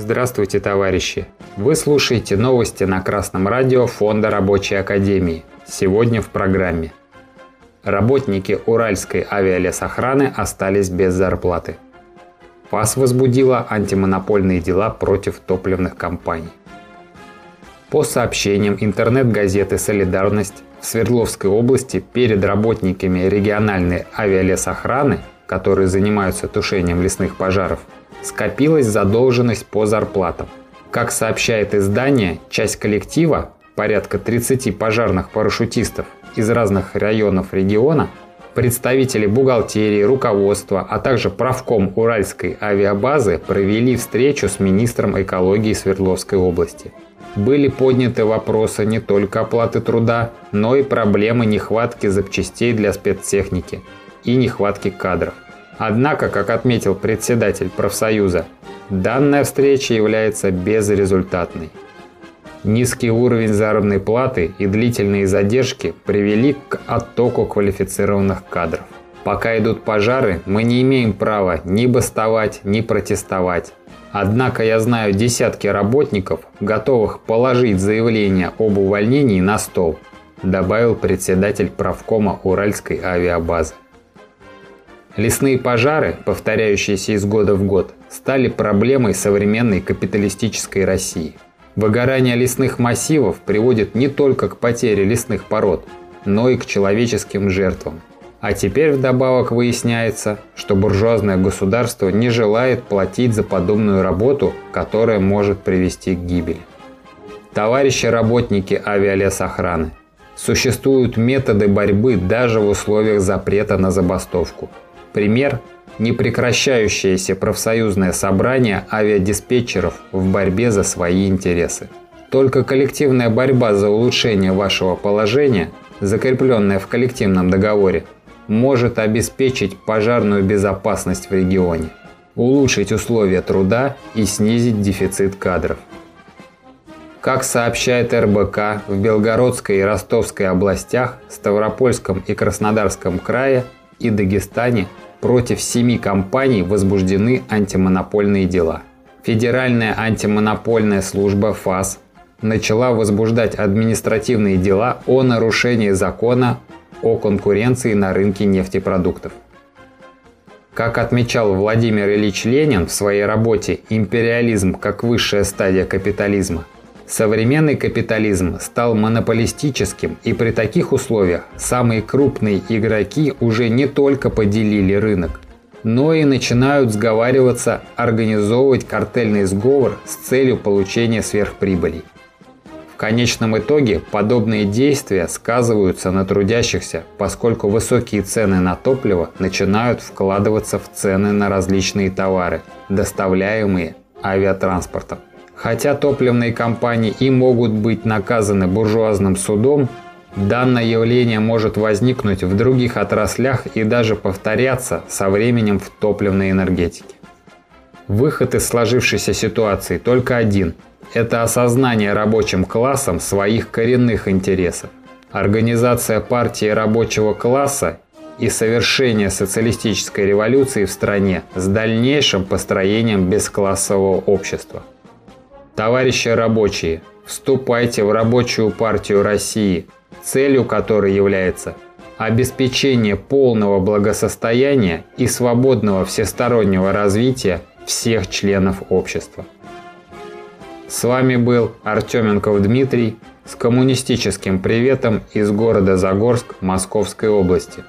Здравствуйте, товарищи! Вы слушаете новости на Красном радио Фонда Рабочей Академии. Сегодня в программе. Работники Уральской авиалесохраны остались без зарплаты. ФАС возбудила антимонопольные дела против топливных компаний. По сообщениям интернет-газеты «Солидарность», в Свердловской области перед работниками региональной авиалесохраны, которые занимаются тушением лесных пожаров, скопилась задолженность по зарплатам. Как сообщает издание, часть коллектива, порядка 30 пожарных парашютистов из разных районов региона, представители бухгалтерии, руководства, а также правком Уральской авиабазы провели встречу с министром экологии Свердловской области. Были подняты вопросы не только оплаты труда, но и проблемы нехватки запчастей для спецтехники и нехватки кадров. Однако, как отметил председатель профсоюза, данная встреча является безрезультатной. Низкий уровень заработной платы и длительные задержки привели к оттоку квалифицированных кадров. Пока идут пожары, мы не имеем права ни бастовать, ни протестовать. Однако я знаю десятки работников, готовых положить заявление об увольнении на стол, добавил председатель правкома Уральской авиабазы. Лесные пожары, повторяющиеся из года в год, стали проблемой современной капиталистической России. Выгорание лесных массивов приводит не только к потере лесных пород, но и к человеческим жертвам. А теперь вдобавок выясняется, что буржуазное государство не желает платить за подобную работу, которая может привести к гибели. Товарищи работники авиалесохраны, существуют методы борьбы даже в условиях запрета на забастовку – Пример – непрекращающееся профсоюзное собрание авиадиспетчеров в борьбе за свои интересы. Только коллективная борьба за улучшение вашего положения, закрепленная в коллективном договоре, может обеспечить пожарную безопасность в регионе, улучшить условия труда и снизить дефицит кадров. Как сообщает РБК, в Белгородской и Ростовской областях, Ставропольском и Краснодарском крае и Дагестане против семи компаний возбуждены антимонопольные дела. Федеральная антимонопольная служба ФАС начала возбуждать административные дела о нарушении закона о конкуренции на рынке нефтепродуктов. Как отмечал Владимир Ильич Ленин в своей работе «Империализм как высшая стадия капитализма», Современный капитализм стал монополистическим, и при таких условиях самые крупные игроки уже не только поделили рынок, но и начинают сговариваться организовывать картельный сговор с целью получения сверхприбылей. В конечном итоге подобные действия сказываются на трудящихся, поскольку высокие цены на топливо начинают вкладываться в цены на различные товары, доставляемые авиатранспортом. Хотя топливные компании и могут быть наказаны буржуазным судом, данное явление может возникнуть в других отраслях и даже повторяться со временем в топливной энергетике. Выход из сложившейся ситуации только один – это осознание рабочим классом своих коренных интересов. Организация партии рабочего класса и совершение социалистической революции в стране с дальнейшим построением бесклассового общества. Товарищи рабочие, вступайте в рабочую партию России, целью которой является обеспечение полного благосостояния и свободного всестороннего развития всех членов общества. С вами был Артеменков Дмитрий с коммунистическим приветом из города Загорск Московской области.